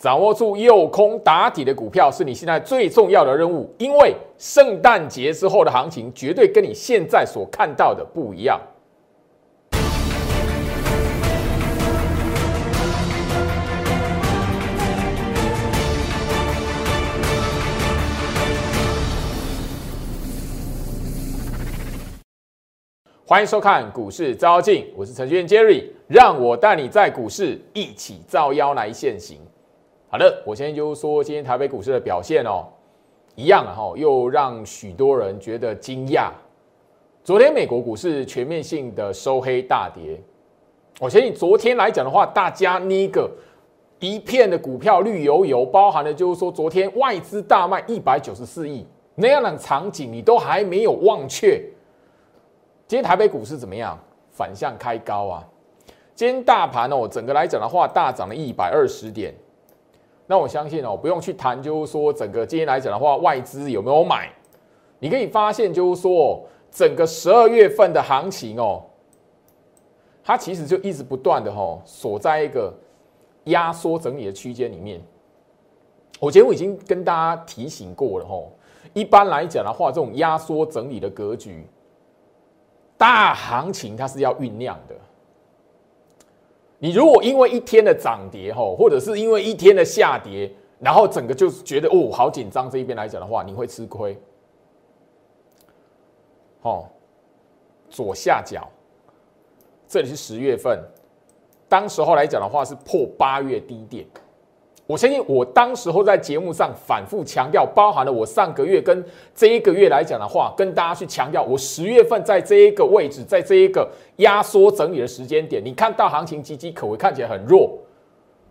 掌握住右空打底的股票是你现在最重要的任务，因为圣诞节之后的行情绝对跟你现在所看到的不一样。欢迎收看股市招妖镜，我是程序员 Jerry，让我带你在股市一起招妖来现行。好的，我先就说今天台北股市的表现哦，一样啊哈，又让许多人觉得惊讶。昨天美国股市全面性的收黑大跌，我相信昨天来讲的话，大家那个一片的股票绿油油，包含的就是说昨天外资大卖一百九十四亿那样的场景，你都还没有忘却。今天台北股市怎么样？反向开高啊！今天大盘哦，整个来讲的话，大涨了一百二十点。那我相信哦，不用去谈，就是说整个今天来讲的话，外资有没有买？你可以发现，就是说整个十二月份的行情哦，它其实就一直不断的哈锁在一个压缩整理的区间里面。我节目已经跟大家提醒过了哈，一般来讲的话，这种压缩整理的格局。大行情它是要酝酿的。你如果因为一天的涨跌吼，或者是因为一天的下跌，然后整个就觉得哦好紧张，这一边来讲的话，你会吃亏。哦，左下角，这里是十月份，当时候来讲的话是破八月低点。我相信我当时候在节目上反复强调，包含了我上个月跟这一个月来讲的话，跟大家去强调，我十月份在这一个位置，在这一个压缩整理的时间点，你看到行情岌岌可危，看起来很弱。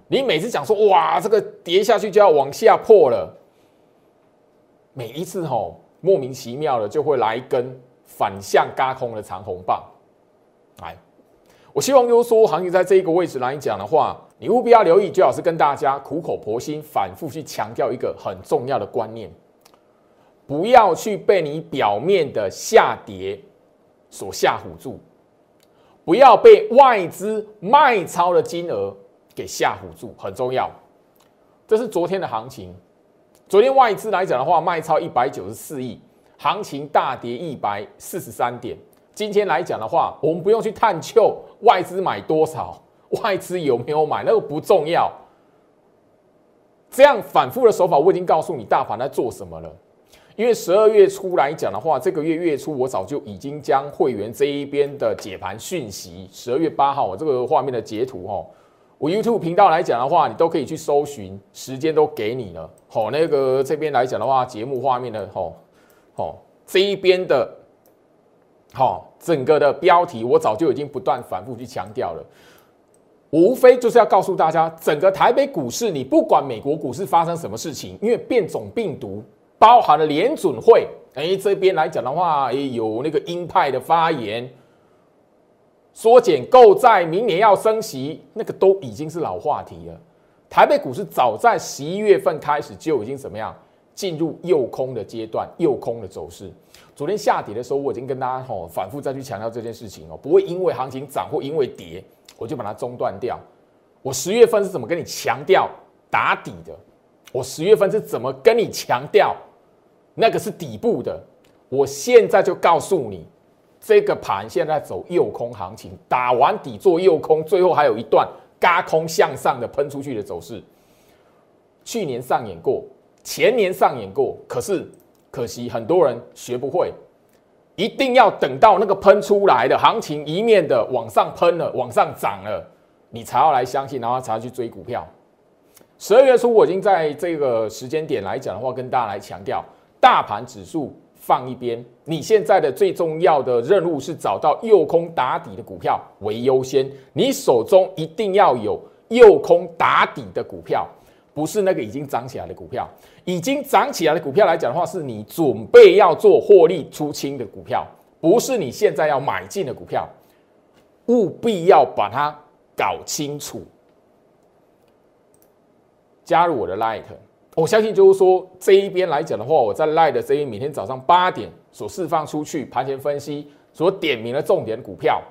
你每次讲说哇，这个跌下去就要往下破了，每一次吼莫名其妙的就会来一根反向嘎空的长红棒。我希望就是说行情在这一个位置来讲的话。你务必要留意，最好是跟大家苦口婆心、反复去强调一个很重要的观念：不要去被你表面的下跌所吓唬住，不要被外资卖超的金额给吓唬住，很重要。这是昨天的行情，昨天外资来讲的话，卖超一百九十四亿，行情大跌一百四十三点。今天来讲的话，我们不用去探究外资买多少。外资有没有买那个不重要，这样反复的手法我已经告诉你大盘在做什么了。因为十二月初来讲的话，这个月月初我早就已经将会员这一边的解盘讯息，十二月八号我这个画面的截图哦，我 YouTube 频道来讲的话，你都可以去搜寻，时间都给你了。好，那个这边来讲的话，节目画面的吼吼这一边的，好整个的标题我早就已经不断反复去强调了。无非就是要告诉大家，整个台北股市，你不管美国股市发生什么事情，因为变种病毒包含了联准会，哎，这边来讲的话，也有那个鹰派的发言，缩减购债，明年要升息，那个都已经是老话题了。台北股市早在十一月份开始就已经怎么样进入诱空的阶段，诱空的走势。昨天下跌的时候，我已经跟大家吼反复再去强调这件事情哦，不会因为行情涨或因为跌。我就把它中断掉。我十月份是怎么跟你强调打底的？我十月份是怎么跟你强调那个是底部的？我现在就告诉你，这个盘现在走右空行情，打完底做右空，最后还有一段嘎空向上的喷出去的走势。去年上演过，前年上演过，可是可惜很多人学不会。一定要等到那个喷出来的行情一面的往上喷了，往上涨了，你才要来相信，然后才去追股票。十二月初，我已经在这个时间点来讲的话，跟大家来强调，大盘指数放一边，你现在的最重要的任务是找到诱空打底的股票为优先，你手中一定要有诱空打底的股票。不是那个已经涨起来的股票，已经涨起来的股票来讲的话，是你准备要做获利出清的股票，不是你现在要买进的股票，务必要把它搞清楚。加入我的 Light，我相信就是说这一边来讲的话，我在 Light 这一每天早上八点所释放出去盘前分析所点名的重点股票，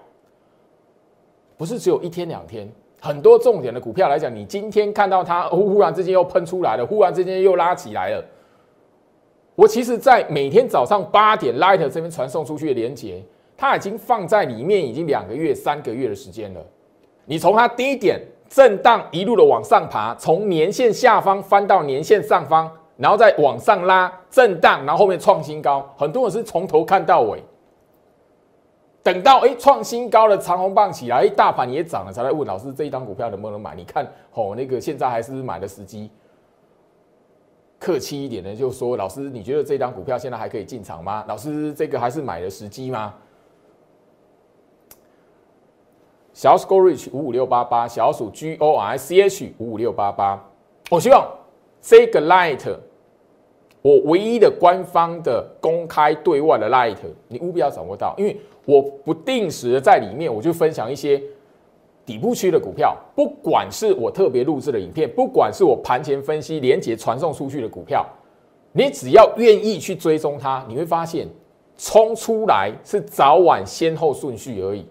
不是只有一天两天。很多重点的股票来讲，你今天看到它忽然之间又喷出来了，忽然之间又拉起来了。我其实，在每天早上八点，Light 这边传送出去的连接，它已经放在里面已经两个月、三个月的时间了。你从它低点震荡一路的往上爬，从年线下方翻到年线上方，然后再往上拉震荡，然后后面创新高，很多人是从头看到尾。等到哎创新高的长红棒起来，哎大盘也涨了，才来问老师这一张股票能不能买？你看哦，那个现在还是买的时机。客气一点的就说，老师你觉得这张股票现在还可以进场吗？老师这个还是买的时机吗？小鼠 GoRich 五五六八八，小鼠 G O R C H 五五六八八。我希望这个 Light，我唯一的官方的公开对外的 Light，你务必要掌握到，因为。我不定时的在里面，我就分享一些底部区的股票，不管是我特别录制的影片，不管是我盘前分析连接传送出去的股票，你只要愿意去追踪它，你会发现冲出来是早晚先后顺序而已。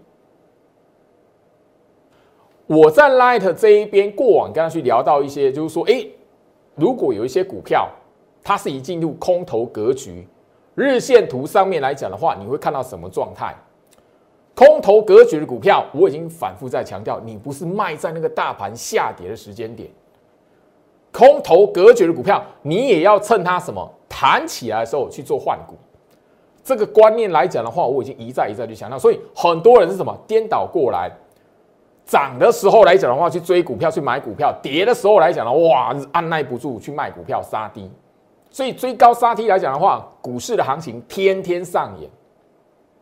我在 Light 这一边过往跟他去聊到一些，就是说，哎，如果有一些股票它是已进入空头格局，日线图上面来讲的话，你会看到什么状态？空头格局的股票，我已经反复在强调，你不是卖在那个大盘下跌的时间点。空头格局的股票，你也要趁它什么弹起来的时候去做换股。这个观念来讲的话，我已经一再一再去强调。所以很多人是什么颠倒过来，涨的时候来讲的话去追股票去买股票，跌的时候来讲的哇按耐不住去卖股票杀低。所以追高杀低来讲的话，股市的行情天天上演。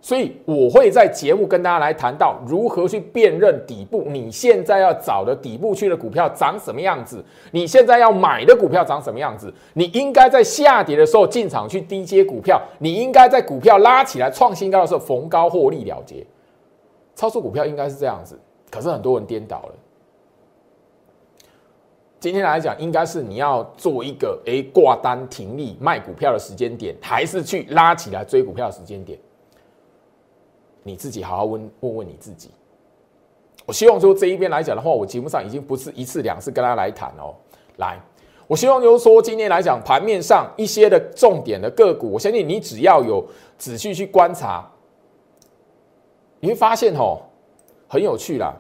所以我会在节目跟大家来谈到如何去辨认底部，你现在要找的底部区的股票长什么样子，你现在要买的股票长什么样子，你应该在下跌的时候进场去低接股票，你应该在股票拉起来创新高的时候逢高获利了结。操作股票应该是这样子，可是很多人颠倒了。今天来讲，应该是你要做一个诶挂单停利卖股票的时间点，还是去拉起来追股票的时间点？你自己好好问问问你自己。我希望说这一边来讲的话，我节目上已经不是一次两次跟大家来谈哦。来，我希望就是说今天来讲盘面上一些的重点的个股，我相信你只要有仔细去观察，你会发现哦，很有趣啦。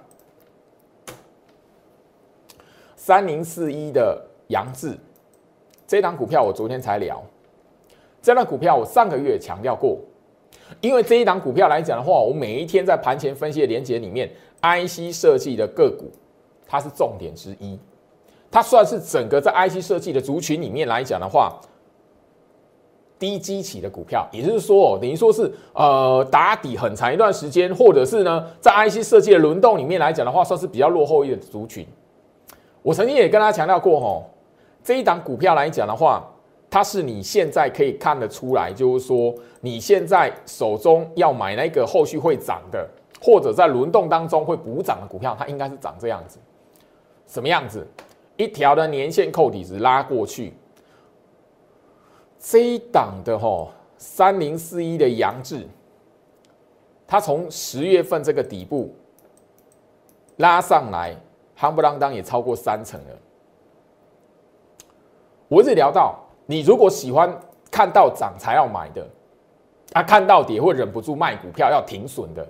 三零四一的杨志，这档股票我昨天才聊，这档股票我上个月强调过。因为这一档股票来讲的话，我每一天在盘前分析的连接里面，IC 设计的个股，它是重点之一，它算是整个在 IC 设计的族群里面来讲的话，低基企的股票，也就是说哦，等于说是呃打底很长一段时间，或者是呢在 IC 设计的轮动里面来讲的话，算是比较落后一点的族群。我曾经也跟大家强调过吼，这一档股票来讲的话。它是你现在可以看得出来，就是说你现在手中要买那个后续会涨的，或者在轮动当中会补涨的股票，它应该是长这样子，什么样子？一条的年线扣底值拉过去，这一档的吼三零四一的杨志，它从十月份这个底部拉上来，夯不啷当也超过三成了。我一直聊到。你如果喜欢看到涨才要买的，啊，看到跌会忍不住卖股票要停损的，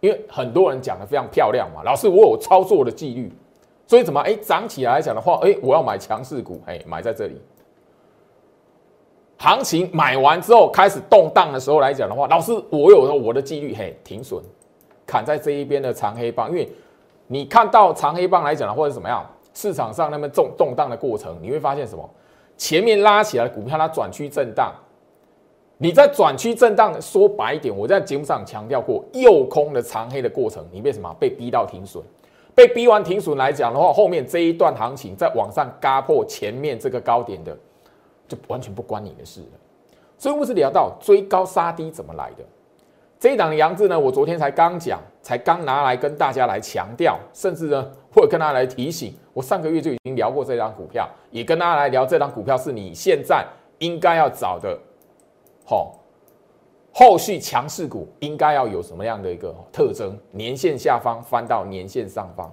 因为很多人讲的非常漂亮嘛，老师我有操作的纪律，所以怎么哎涨起来讲的话，哎我要买强势股，哎买在这里，行情买完之后开始动荡的时候来讲的话，老师我有我的纪律，嘿停损，砍在这一边的长黑棒，因为你看到长黑棒来讲的话是怎么样，市场上那么重动荡的过程，你会发现什么？前面拉起来股票，它转区震荡。你在转区震荡，说白一点，我在节目上强调过，右空的长黑的过程，你为什么被逼到停损？被逼完停损来讲的话，后面这一段行情在往上嘎破前面这个高点的，就完全不关你的事了。所以，我是聊到追高杀低怎么来的。这一档的阳字呢，我昨天才刚讲，才刚拿来跟大家来强调，甚至呢，或者跟大家来提醒。我上个月就已经聊过这张股票，也跟大家来聊这张股票是你现在应该要找的，好，后续强势股应该要有什么样的一个特征？年线下方翻到年线上方，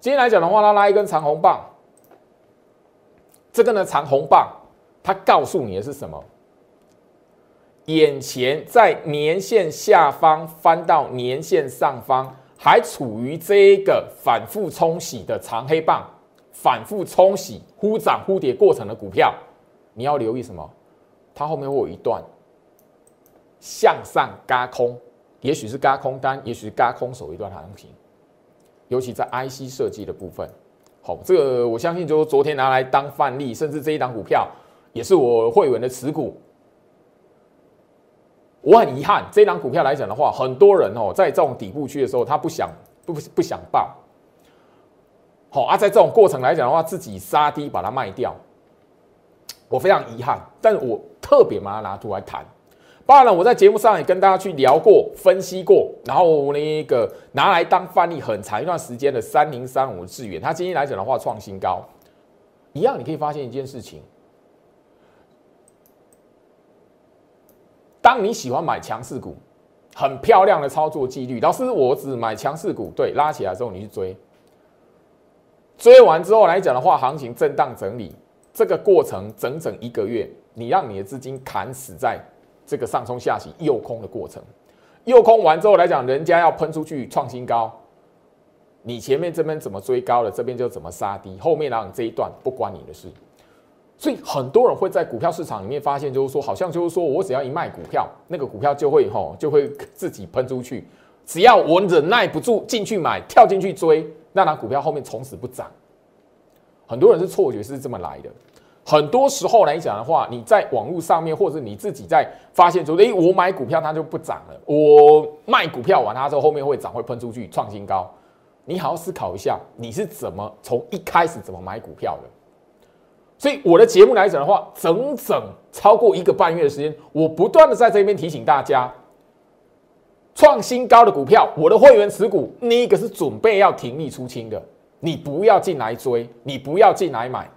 今天来讲的话，它拉一根长红棒，这个呢长红棒，它告诉你的是什么？眼前在年线下方翻到年线上方，还处于这一个反复冲洗的长黑棒，反复冲洗忽涨忽跌过程的股票，你要留意什么？它后面会有一段向上嘎空，也许是嘎空单，也许是嘎空手一段行情，尤其在 IC 设计的部分。好，这个我相信就是昨天拿来当范例，甚至这一档股票也是我会员的持股。我很遗憾，这档股票来讲的话，很多人哦，在这种底部区的时候，他不想不不想报，好啊，在这种过程来讲的话，自己杀低把它卖掉，我非常遗憾，但是我特别把它拿出来谈。当然，我在节目上也跟大家去聊过、分析过，然后那个拿来当范例很长一段时间的三零三五智远，它今天来讲的话创新高，一样你可以发现一件事情。当你喜欢买强势股，很漂亮的操作纪律。老师，我只买强势股，对，拉起来之后你去追，追完之后来讲的话，行情震荡整理，这个过程整整一个月，你让你的资金砍死在这个上冲下洗诱空的过程，诱空完之后来讲，人家要喷出去创新高，你前面这边怎么追高了，这边就怎么杀低，后面让这一段不关你的事。所以很多人会在股票市场里面发现，就是说，好像就是说我只要一卖股票，那个股票就会吼就会自己喷出去。只要我忍耐不住进去买，跳进去追，那拿股票后面从此不涨。很多人是错觉是这么来的。很多时候来讲的话，你在网络上面或者你自己在发现说，哎，我买股票它就不涨了，我卖股票完它之后后面会涨会喷出去创新高。你好好思考一下，你是怎么从一开始怎么买股票的？所以我的节目来讲的话，整整超过一个半月的时间，我不断的在这边提醒大家，创新高的股票，我的会员持股，那一个是准备要停利出清的，你不要进来追，你不要进来买。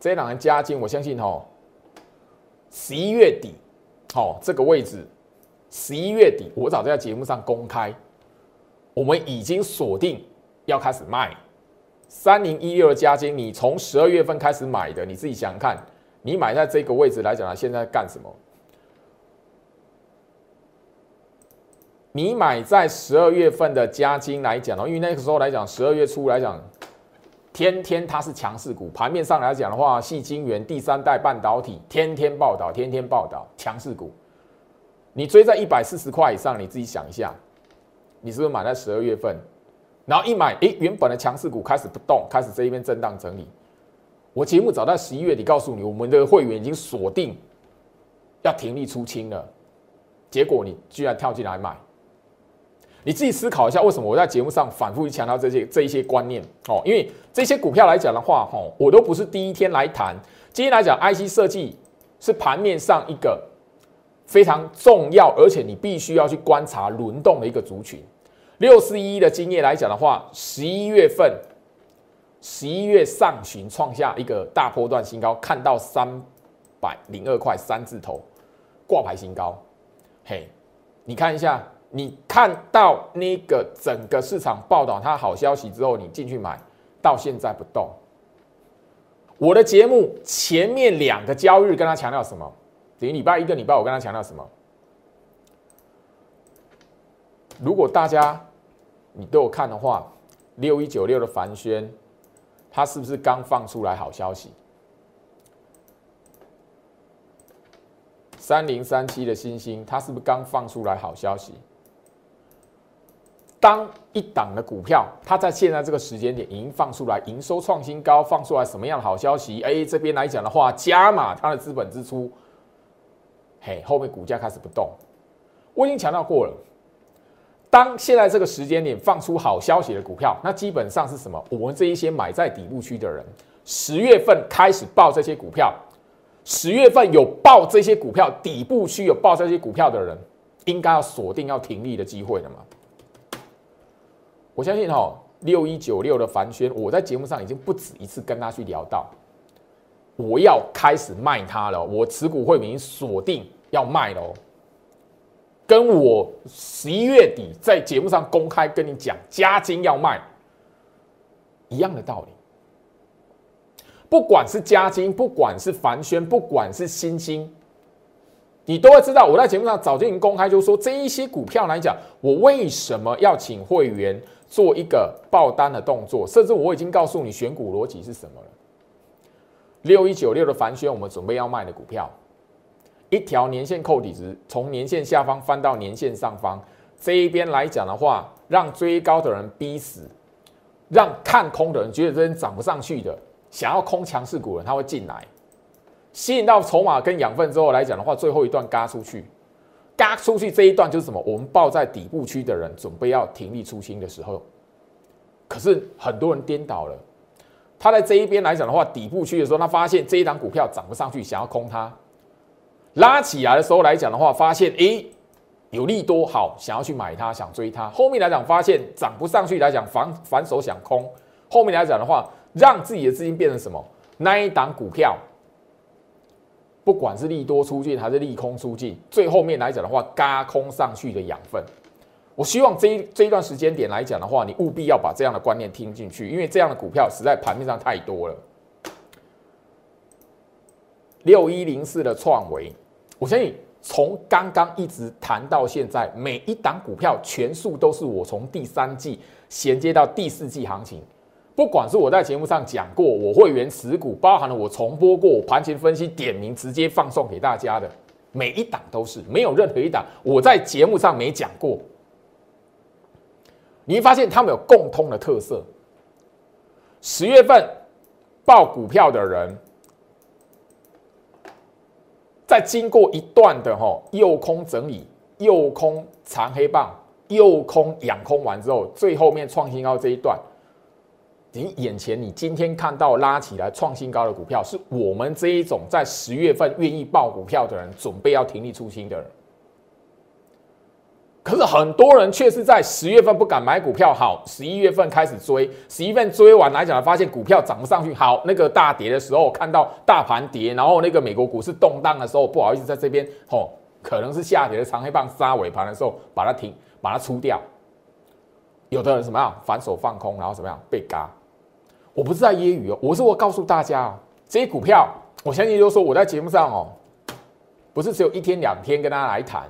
这两人加金，我相信哦，十一月底，哦这个位置，十一月底，我早在节目上公开，我们已经锁定要开始卖。三零一六的加金，你从十二月份开始买的，你自己想想看，你买在这个位置来讲，它现在干什么？你买在十二月份的加金来讲哦，因为那个时候来讲，十二月初来讲，天天它是强势股，盘面上来讲的话，细晶圆、第三代半导体，天天报道，天天报道强势股。你追在一百四十块以上，你自己想一下，你是不是买在十二月份？然后一买，哎，原本的强势股开始不动，开始这一边震荡整理。我节目早在十一月底告诉你，我们的会员已经锁定要停利出清了。结果你居然跳进来买，你自己思考一下，为什么我在节目上反复强调这些这一些观念？哦，因为这些股票来讲的话，哦，我都不是第一天来谈。今天来讲，IC 设计是盘面上一个非常重要，而且你必须要去观察轮动的一个族群。六四一的经验来讲的话，十一月份，十一月上旬创下一个大波段新高，看到三百零二块三字头挂牌新高。嘿，你看一下，你看到那个整个市场报道它好消息之后，你进去买，到现在不动。我的节目前面两个交易日跟他强调什么？等于礼拜一个礼拜，我跟他强调什么？如果大家你都有看的话，六一九六的凡轩，它是不是刚放出来好消息？三零三七的星星，它是不是刚放出来好消息？当一档的股票，它在现在这个时间点已经放出来营收创新高，放出来什么样的好消息？哎，这边来讲的话，加码它的资本支出，嘿，后面股价开始不动。我已经强调过了。当现在这个时间点放出好消息的股票，那基本上是什么？我们这一些买在底部区的人，十月份开始报这些股票，十月份有报这些股票底部区有报这些股票的人，应该要锁定要停利的机会了嘛？我相信哈，六一九六的凡轩，我在节目上已经不止一次跟他去聊到，我要开始卖它了，我持股会已经锁定要卖了。跟我十一月底在节目上公开跟你讲，加金要卖，一样的道理。不管是嘉金，不管是凡轩，不管是新兴，你都会知道。我在节目上早就已经公开，就说这一些股票来讲，我为什么要请会员做一个爆单的动作，甚至我已经告诉你选股逻辑是什么了。六一九六的凡轩，我们准备要卖的股票，一条年线扣底值，从年线下方翻到年线上方，这一边来讲的话，让追高的人逼死，让看空的人觉得这边涨不上去的。想要空强势股人，他会进来，吸引到筹码跟养分之后来讲的话，最后一段嘎出去，嘎出去这一段就是什么？我们抱在底部区的人准备要停利出清的时候，可是很多人颠倒了，他在这一边来讲的话，底部区的时候，他发现这一档股票涨不上去，想要空它，拉起来的时候来讲的话，发现诶有利多好，想要去买它，想追它，后面来讲发现涨不上去来讲反反手想空，后面来讲的话。让自己的资金变成什么？那一档股票，不管是利多出尽还是利空出尽，最后面来讲的话，嘎空上去的养分。我希望这一这一段时间点来讲的话，你务必要把这样的观念听进去，因为这样的股票实在盘面上太多了。六一零四的创维，我相信从刚刚一直谈到现在，每一档股票全数都是我从第三季衔接到第四季行情。不管是我在节目上讲过，我会员持股，包含了我重播过我盘前分析点名，直接放送给大家的每一档都是，没有任何一档我在节目上没讲过。你会发现他们有共通的特色。十月份报股票的人，在经过一段的哈右空整理、右空长黑棒、右空养空完之后，最后面创新高这一段。你眼前，你今天看到拉起来创新高的股票，是我们这一种在十月份愿意报股票的人，准备要停利出清的人。可是很多人却是在十月份不敢买股票，好，十一月份开始追，十一月份追完来讲，发现股票涨不上去，好，那个大跌的时候，看到大盘跌，然后那个美国股市动荡的时候，不好意思，在这边，吼，可能是下跌的长黑棒杀尾盘的时候，把它停，把它出掉。有的人什么样反手放空，然后怎么样被嘎。我不是在揶揄哦，我是我告诉大家哦，这些股票，我相信就是说我在节目上哦，不是只有一天两天跟大家来谈。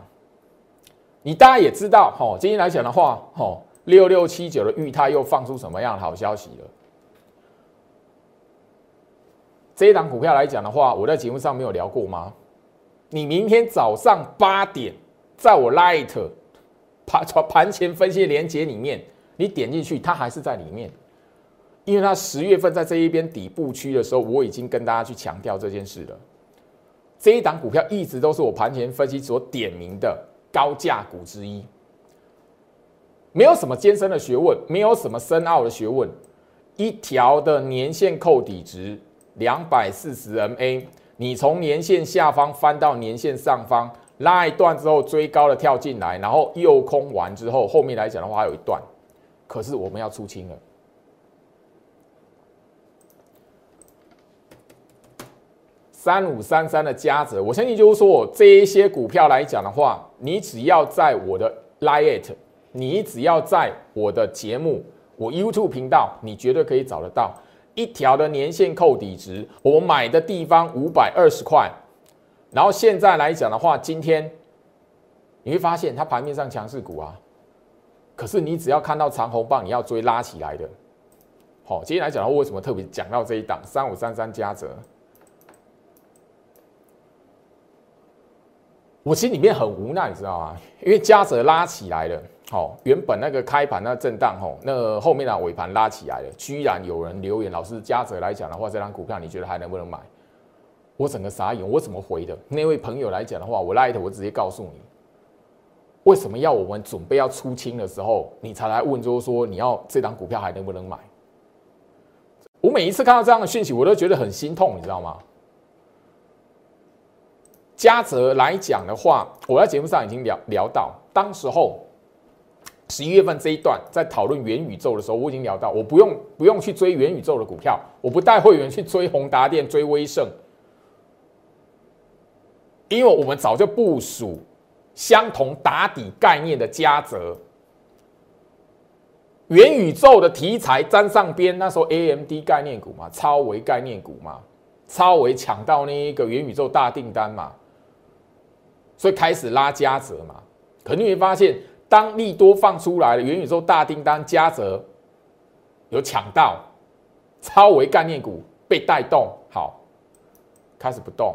你大家也知道，哈，今天来讲的话，哈，六六七九的裕泰又放出什么样的好消息了？这一档股票来讲的话，我在节目上没有聊过吗？你明天早上八点，在我 Light 盘盘前分析连接里面，你点进去，它还是在里面。因为它十月份在这一边底部区的时候，我已经跟大家去强调这件事了。这一档股票一直都是我盘前分析所点名的高价股之一，没有什么艰深的学问，没有什么深奥的学问，一条的年线扣底值两百四十 MA，你从年线下方翻到年线上方拉一段之后追高的跳进来，然后右空完之后，后面来讲的话还有一段，可是我们要出清了。三五三三的加值，我相信就是说，这一些股票来讲的话，你只要在我的 Lite，你只要在我的节目，我 YouTube 频道，你绝对可以找得到一条的年限扣底值。我买的地方五百二十块，然后现在来讲的话，今天你会发现它盘面上强势股啊，可是你只要看到长红棒，你要追拉起来的。好，今天来讲的话，为什么特别讲到这一档三五三三加折？我心里面很无奈，你知道吗？因为嘉泽拉起来了，好，原本那个开盘那震荡，吼，那后面的尾盘拉起来了，居然有人留言，老师嘉泽来讲的话，这张股票你觉得还能不能买？我整个傻眼，我怎么回的？那位朋友来讲的话，我拉一头，我直接告诉你，为什么要我们准备要出清的时候，你才来问，就是说你要这张股票还能不能买？我每一次看到这样的讯息，我都觉得很心痛，你知道吗？嘉泽来讲的话，我在节目上已经聊聊到，当时候十一月份这一段在讨论元宇宙的时候，我已经聊到，我不用不用去追元宇宙的股票，我不带会员去追宏达电、追威盛，因为我们早就部署相同打底概念的嘉泽，元宇宙的题材沾上边，那时候 A M D 概念股嘛，超维概念股嘛，超维抢到那一个元宇宙大订单嘛，所以开始拉加折嘛。可你会发现，当利多放出来了，元宇宙大订单加折有抢到，超维概念股被带动，好，开始不动。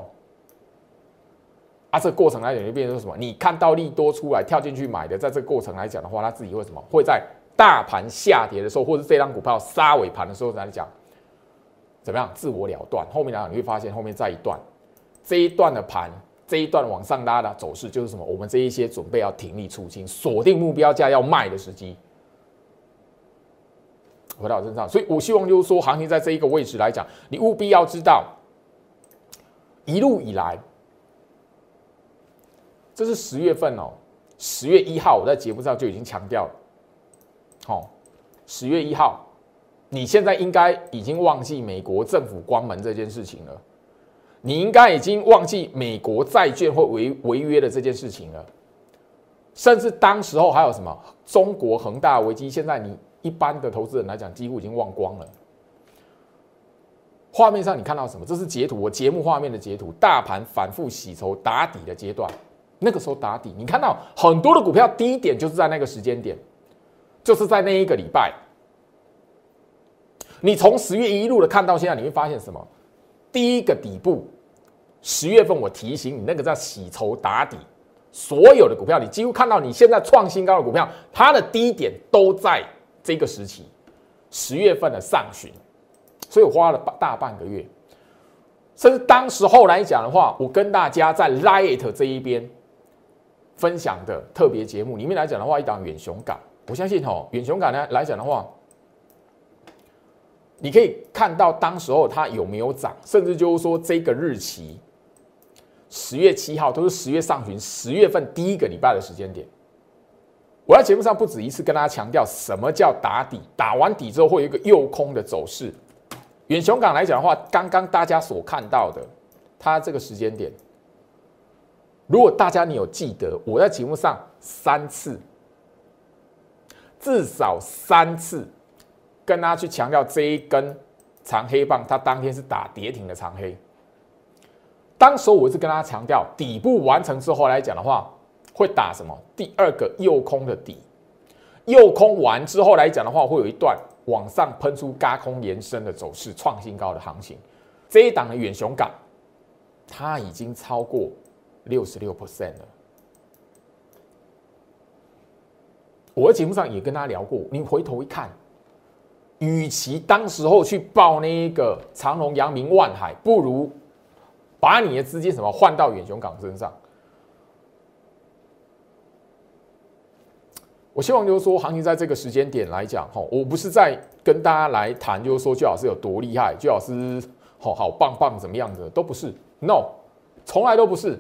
啊，这个过程来讲就变成什么？你看到利多出来跳进去买的，在这个过程来讲的话，他自己会什么？会在大盘下跌的时候，或者这张股票杀尾盘的时候来讲，怎么样？自我了断。后面来讲你会发现，后面再一段，这一段的盘，这一段往上拉的走势就是什么？我们这一些准备要停利出清，锁定目标价要卖的时机，回到我身上。所以我希望就是说，行情在这一个位置来讲，你务必要知道，一路以来。这是十月份哦，十月一号我在节目上就已经强调了，好，十月一号，你现在应该已经忘记美国政府关门这件事情了，你应该已经忘记美国债券会违违约的这件事情了，甚至当时候还有什么中国恒大危机，现在你一般的投资人来讲几乎已经忘光了。画面上你看到什么？这是截图，我节目画面的截图，大盘反复洗筹打底的阶段。那个时候打底，你看到很多的股票低点就是在那个时间点，就是在那一个礼拜。你从十月一路的看到现在，你会发现什么？第一个底部，十月份我提醒你，那个叫洗筹打底，所有的股票你几乎看到你现在创新高的股票，它的低点都在这个时期，十月份的上旬，所以我花了大半个月，甚至当时候来讲的话，我跟大家在 Light 这一边。分享的特别节目里面来讲的话，一档远雄港，我相信哦，远雄港呢来讲的话，你可以看到当时候它有没有涨，甚至就是说这个日期，十月七号都是十月上旬，十月份第一个礼拜的时间点。我在节目上不止一次跟大家强调，什么叫打底，打完底之后会有一个诱空的走势。远雄港来讲的话，刚刚大家所看到的，它这个时间点。如果大家你有记得，我在节目上三次，至少三次跟大家去强调这一根长黑棒，它当天是打跌停的长黑。当时我是跟大家强调，底部完成之后来讲的话，会打什么？第二个右空的底，右空完之后来讲的话，会有一段往上喷出嘎空延伸的走势，创新高的行情。这一档的远雄港，它已经超过。六十六 percent 了。我在节目上也跟大家聊过，你回头一看，与其当时候去报那个长隆、阳明、万海，不如把你的资金什么换到远雄港身上。我希望就是说，行情在这个时间点来讲，哈，我不是在跟大家来谈，就是说，最好是有多厉害，最好是好好棒棒怎么样的，都不是，no，从来都不是。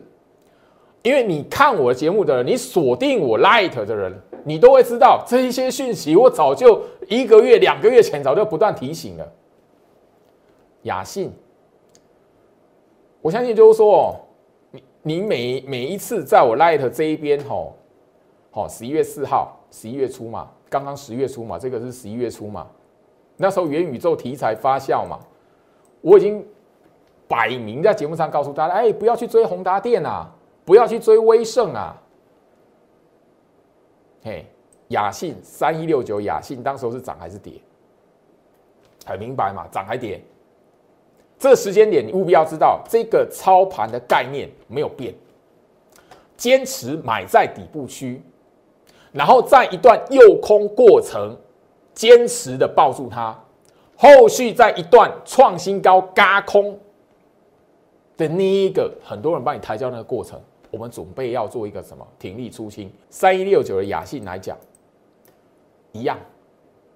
因为你看我的节目的人，你锁定我 Light 的人，你都会知道这一些讯息。我早就一个月、两个月前早就不断提醒了。雅信，我相信就是说，你你每每一次在我 Light 这一边，吼，好，十一月四号，十一月初嘛，刚刚十月初嘛，这个是十一月初嘛，那时候元宇宙题材发酵嘛，我已经摆明在节目上告诉大家，哎，不要去追宏达电啊。不要去追威盛啊！嘿，雅信三一六九，雅信当时候是涨还是跌？很明白嘛，涨还跌？这个时间点你务必要知道，这个操盘的概念没有变，坚持买在底部区，然后在一段诱空过程，坚持的抱住它，后续在一段创新高嘎空的那一个，很多人帮你抬轿那个过程。我们准备要做一个什么停利出清？三一六九的雅信来讲，一样，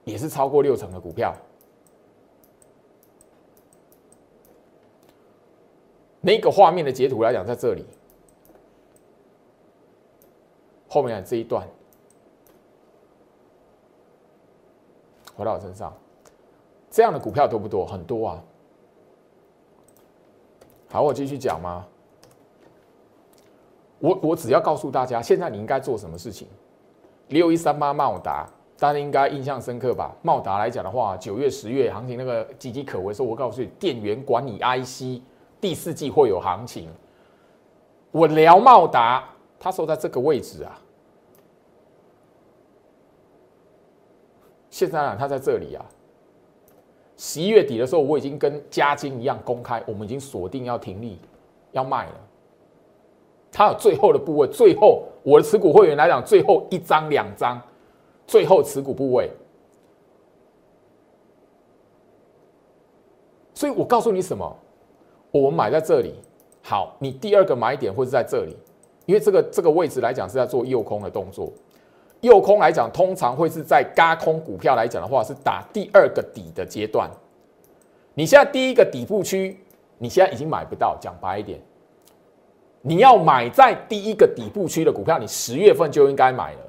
也是超过六成的股票。那个画面的截图来讲，在这里，后面的这一段，回到我身上，这样的股票多不多？很多啊。好，我继续讲吗？我我只要告诉大家，现在你应该做什么事情。六一三八茂达，大家应该印象深刻吧？茂达来讲的话，九月、十月行情那个岌岌可危，说我告诉你，电源管理 IC 第四季会有行情。我聊茂达，他说在这个位置啊，现在啊，他在这里啊。十一月底的时候，我已经跟嘉金一样公开，我们已经锁定要停利，要卖了。它有最后的部位，最后我的持股会员来讲，最后一张两张，最后持股部位。所以我告诉你什么？我们买在这里，好，你第二个买点会是在这里，因为这个这个位置来讲是在做右空的动作。右空来讲，通常会是在嘎空股票来讲的话，是打第二个底的阶段。你现在第一个底部区，你现在已经买不到。讲白一点，你要买在第一个底部区的股票，你十月份就应该买了。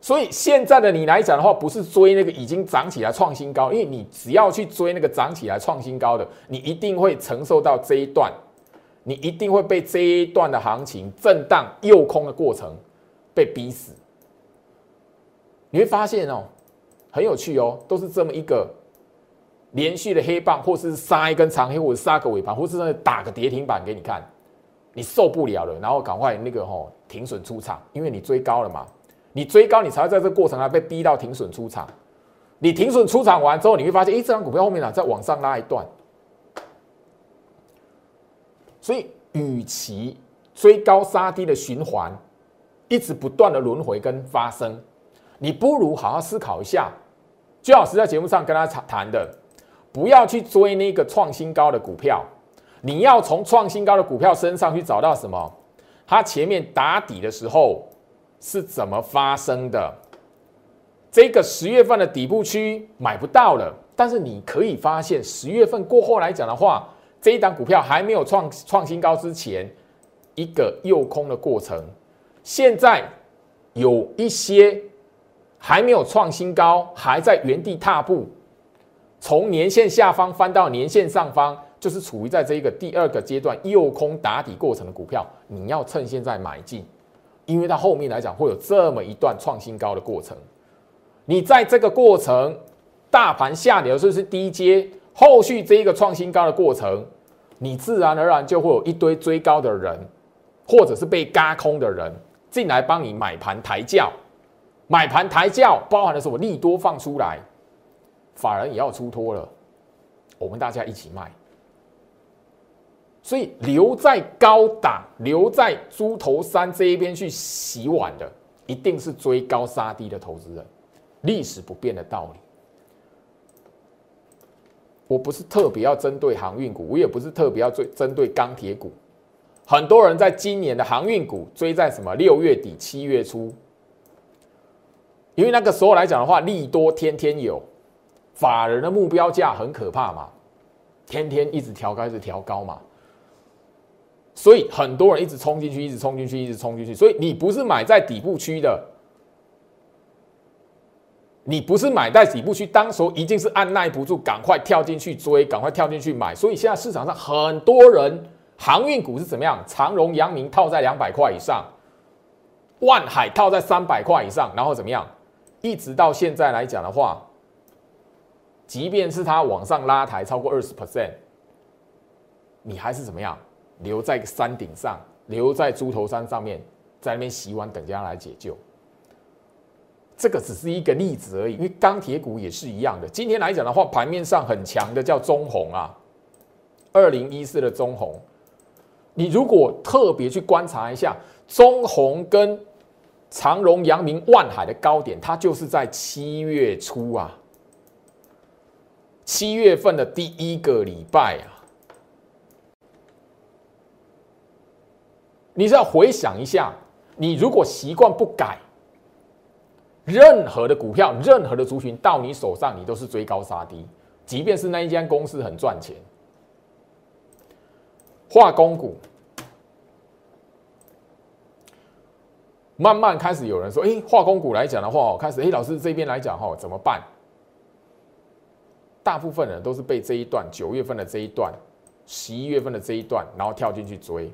所以现在的你来讲的话，不是追那个已经涨起来创新高，因为你只要去追那个涨起来创新高的，你一定会承受到这一段，你一定会被这一段的行情震荡诱空的过程。被逼死，你会发现哦，很有趣哦，都是这么一个连续的黑棒，或是杀一根长黑，或者杀个尾盘，或是打个跌停板给你看，你受不了了，然后赶快那个吼停损出场，因为你追高了嘛，你追高，你才会在这个过程啊被逼到停损出场。你停损出场完之后，你会发现，哎，这张股票后面呢再往上拉一段，所以与其追高杀低的循环。一直不断的轮回跟发生，你不如好好思考一下。最老师在节目上跟他谈的，不要去追那个创新高的股票，你要从创新高的股票身上去找到什么？它前面打底的时候是怎么发生的？这个十月份的底部区买不到了，但是你可以发现十月份过后来讲的话，这一档股票还没有创创新高之前，一个诱空的过程。现在有一些还没有创新高，还在原地踏步，从年线下方翻到年线上方，就是处于在这一个第二个阶段诱空打底过程的股票，你要趁现在买进，因为它后面来讲会有这么一段创新高的过程。你在这个过程，大盘下跌的时候是低阶，后续这一个创新高的过程，你自然而然就会有一堆追高的人，或者是被嘎空的人。进来帮你买盘抬轿，买盘抬轿包含的是我利多放出来，法人也要出脱了，我们大家一起卖。所以留在高档、留在猪头山这一边去洗碗的，一定是追高杀低的投资人，历史不变的道理。我不是特别要针对航运股，我也不是特别要追针对钢铁股。很多人在今年的航运股追在什么六月底七月初，因为那个时候来讲的话，利多天天有，法人的目标价很可怕嘛，天天一直调高，一直调高嘛，所以很多人一直冲进去，一直冲进去，一直冲进去。所以你不是买在底部区的，你不是买在底部区，当时候一定是按耐不住，赶快跳进去追，赶快跳进去买。所以现在市场上很多人。航运股是怎么样？长荣、阳明套在两百块以上，万海套在三百块以上，然后怎么样？一直到现在来讲的话，即便是它往上拉抬超过二十 percent，你还是怎么样？留在山顶上，留在猪头山上面，在那边洗碗等家来解救。这个只是一个例子而已，因为钢铁股也是一样的。今天来讲的话，盘面上很强的叫中红啊，二零一四的中红。你如果特别去观察一下中红跟长荣、阳明、万海的高点，它就是在七月初啊，七月份的第一个礼拜啊。你是要回想一下，你如果习惯不改，任何的股票、任何的族群到你手上，你都是追高杀低，即便是那一间公司很赚钱。化工股慢慢开始有人说：“哎，化工股来讲的话，开始哎，老师这边来讲哈，怎么办？”大部分人都是被这一段九月份的这一段、十一月份的这一段，然后跳进去追。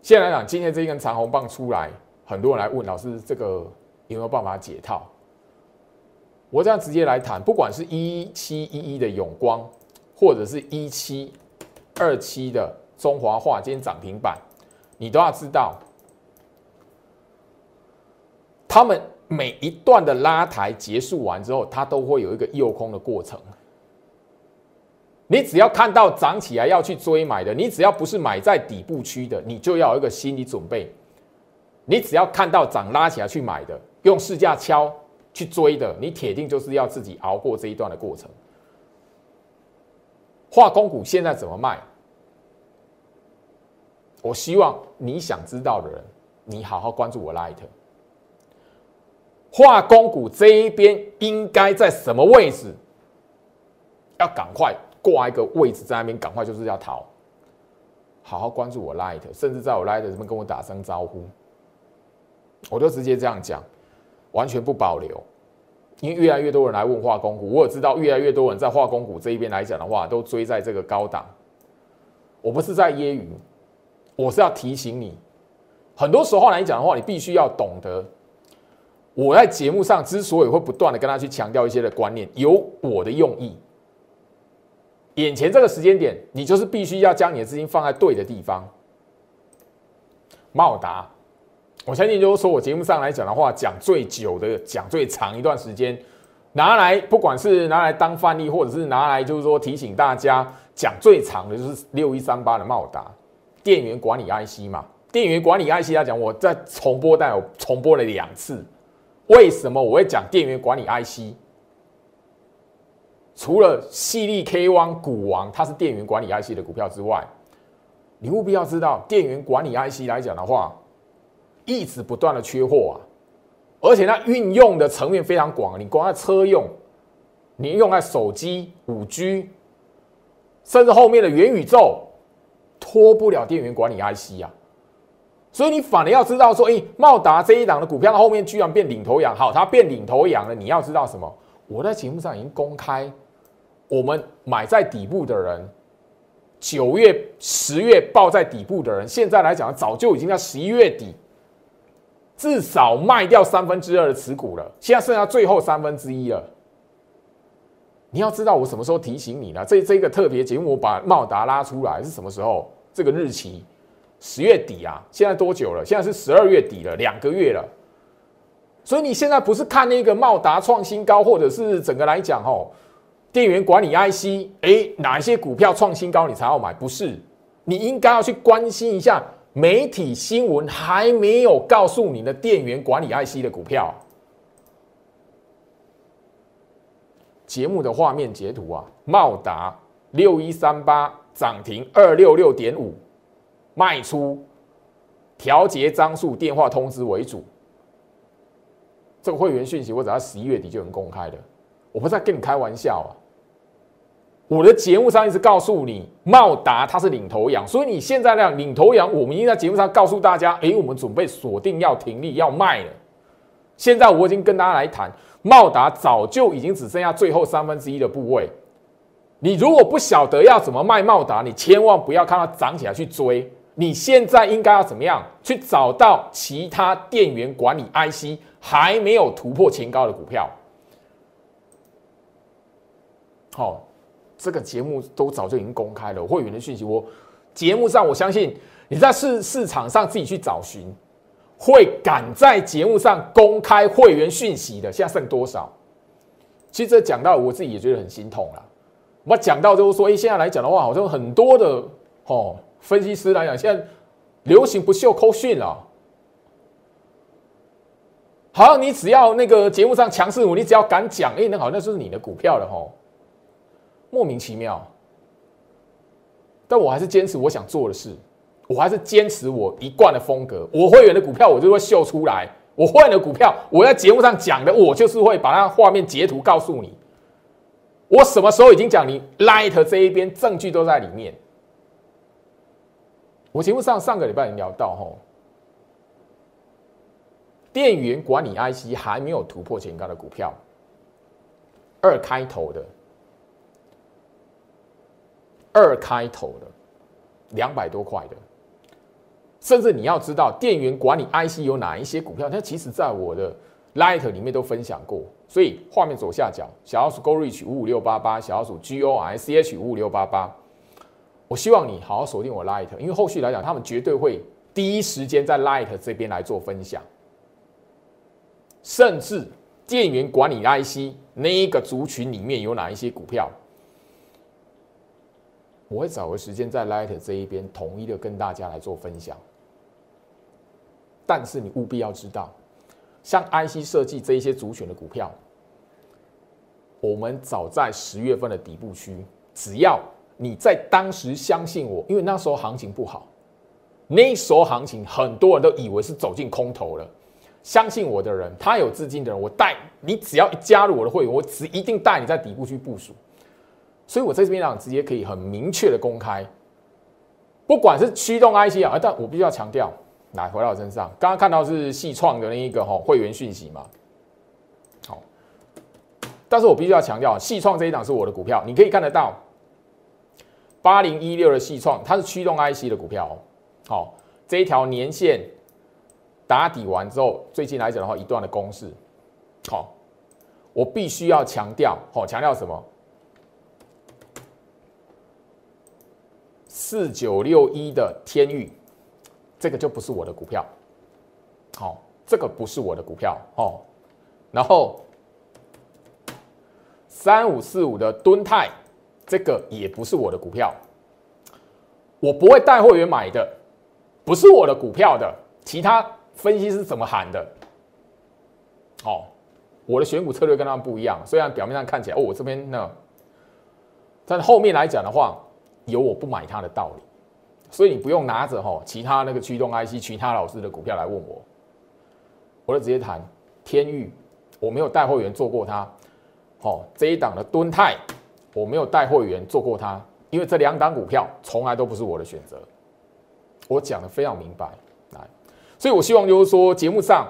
现在来讲，今天这一根长红棒出来，很多人来问老师，这个有没有办法解套？我这样直接来谈，不管是一七一一的永光，或者是一七二七的中华化，今天涨停板，你都要知道，他们每一段的拉抬结束完之后，它都会有一个诱空的过程。你只要看到涨起来要去追买的，你只要不是买在底部区的，你就要有一个心理准备。你只要看到涨拉起来去买的，用市价敲去追的，你铁定就是要自己熬过这一段的过程。化工股现在怎么卖？我希望你想知道的人，你好好关注我 Light。化工股这一边应该在什么位置？要赶快。挂一个位置在那边，赶快就是要逃。好好关注我 Light，甚至在我 Light 这边跟我打声招呼，我就直接这样讲，完全不保留。因为越来越多人来问化工股，我也知道越来越多人在化工股这一边来讲的话，都追在这个高档。我不是在揶揄，我是要提醒你，很多时候来讲的话，你必须要懂得，我在节目上之所以会不断的跟他去强调一些的观念，有我的用意。眼前这个时间点，你就是必须要将你的资金放在对的地方。茂达，我相信就是说我节目上来讲的话，讲最久的，讲最长一段时间，拿来不管是拿来当范例，或者是拿来就是说提醒大家讲最长的，就是六一三八的茂达电源管理 IC 嘛。电源管理 IC 来讲，我在重播带有重播了两次。为什么我会讲电源管理 IC？除了细粒 K One 股王，它是电源管理 IC 的股票之外，你务必要知道，电源管理 IC 来讲的话，一直不断的缺货啊，而且它运用的层面非常广，你光在车用，你用在手机、五 G，甚至后面的元宇宙，脱不了电源管理 IC 啊，所以你反而要知道说，哎，茂达这一档的股票，它后面居然变领头羊，好，它变领头羊了，你要知道什么？我在节目上已经公开。我们买在底部的人，九月、十月报在底部的人，现在来讲早就已经在十一月底，至少卖掉三分之二的持股了。现在剩下最后三分之一了。你要知道我什么时候提醒你呢？这这个特别节目，我把茂达拉出来是什么时候？这个日期十月底啊。现在多久了？现在是十二月底了，两个月了。所以你现在不是看那个茂达创新高，或者是整个来讲哦。电源管理 IC，哎，哪一些股票创新高你才要买？不是，你应该要去关心一下媒体新闻还没有告诉你的电源管理 IC 的股票。节目的画面截图啊，茂达六一三八涨停二六六点五，卖出，调节张数电话通知为主。这个会员讯息我只要十一月底就能公开的。我不是在跟你开玩笑啊！我的节目上一直告诉你，茂达它是领头羊，所以你现在呢，领头羊，我们已经在节目上告诉大家，哎，我们准备锁定要停利要卖了。现在我已经跟大家来谈，茂达早就已经只剩下最后三分之一的部位。你如果不晓得要怎么卖茂达，你千万不要看它涨起来去追。你现在应该要怎么样去找到其他电源管理 IC 还没有突破前高的股票？好，这个节目都早就已经公开了会员的讯息。我节目上，我相信你在市市场上自己去找寻，会敢在节目上公开会员讯息的，现在剩多少？其实这讲到我自己也觉得很心痛了。我讲到就是说，哎，现在来讲的话，好像很多的哦分析师来讲，现在流行不秀扣讯了。好像你只要那个节目上强势股，你只要敢讲，哎，那好，那就是你的股票了吼。莫名其妙，但我还是坚持我想做的事，我还是坚持我一贯的风格。我会员的股票我就会秀出来，我会员的股票我在节目上讲的，我就是会把它画面截图告诉你。我什么时候已经讲你 Light 这一边证据都在里面。我节目上上个礼拜聊到吼，电源管理 IC 还没有突破前高的股票，二开头的。二开头的两百多块的，甚至你要知道电源管理 IC 有哪一些股票，它其实在我的 Light 里面都分享过。所以画面左下角小老鼠 Go Reach 五五六八八，小老鼠 G O R C H 五五六八八。我希望你好好锁定我 Light，因为后续来讲，他们绝对会第一时间在 Light 这边来做分享，甚至电源管理 IC 那一个族群里面有哪一些股票。我会找个时间在 Light 这一边统一的跟大家来做分享，但是你务必要知道，像 IC 设计这一些主选的股票，我们早在十月份的底部区，只要你在当时相信我，因为那时候行情不好，那时候行情很多人都以为是走进空头了，相信我的人，他有资金的人，我带你只要一加入我的会员，我只一定带你在底部去部署。所以，我在这边讲，直接可以很明确的公开，不管是驱动 IC 啊，但我必须要强调，来回到我身上，刚刚看到是细创的那一个吼会员讯息嘛，好，但是我必须要强调，细创这一档是我的股票，你可以看得到，八零一六的细创，它是驱动 IC 的股票，好，这一条年线打底完之后，最近来讲的话，一段的攻势，好，我必须要强调，好，强调什么？四九六一的天域，这个就不是我的股票，好，这个不是我的股票哦。然后三五四五的敦泰，这个也不是我的股票，我不会带会员买的，不是我的股票的。其他分析师怎么喊的？哦，我的选股策略跟他们不一样，虽然表面上看起来哦，我这边呢，但后面来讲的话。有我不买它的道理，所以你不用拿着哈其他那个驱动 IC 其他老师的股票来问我，我就直接谈天域，我没有带会员做过它，好这一档的敦泰，我没有带会员做过它，因为这两档股票从来都不是我的选择，我讲的非常明白，来，所以我希望就是说节目上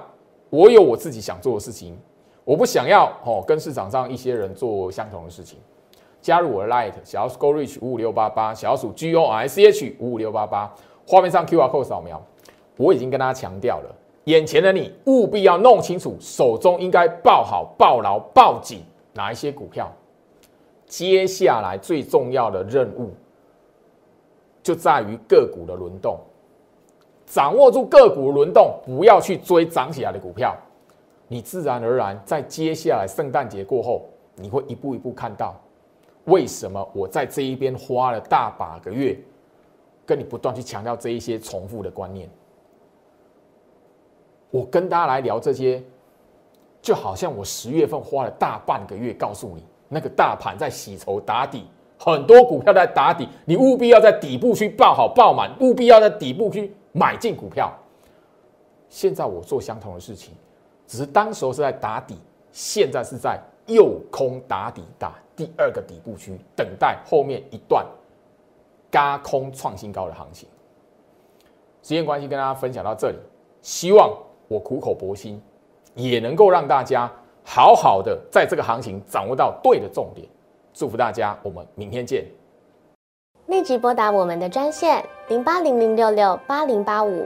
我有我自己想做的事情，我不想要哦跟市场上一些人做相同的事情。加入我的 Light 小鼠 Go Reach 五五六八八小鼠 G O R C H 五五六八八，画面上 Q R code 扫描，我已经跟大家强调了，眼前的你务必要弄清楚手中应该抱好、抱牢、抱紧哪一些股票。接下来最重要的任务就在于个股的轮动，掌握住个股轮动，不要去追涨起来的股票，你自然而然在接下来圣诞节过后，你会一步一步看到。为什么我在这一边花了大把个月，跟你不断去强调这一些重复的观念？我跟大家来聊这些，就好像我十月份花了大半个月告诉你，那个大盘在洗筹打底，很多股票在打底，你务必要在底部去抱好抱满，务必要在底部去买进股票。现在我做相同的事情，只是当时候是在打底，现在是在右空打底打。第二个底部区，等待后面一段嘎空创新高的行情。时间关系，跟大家分享到这里。希望我苦口婆心，也能够让大家好好的在这个行情掌握到对的重点。祝福大家，我们明天见。立即拨打我们的专线零八零零六六八零八五。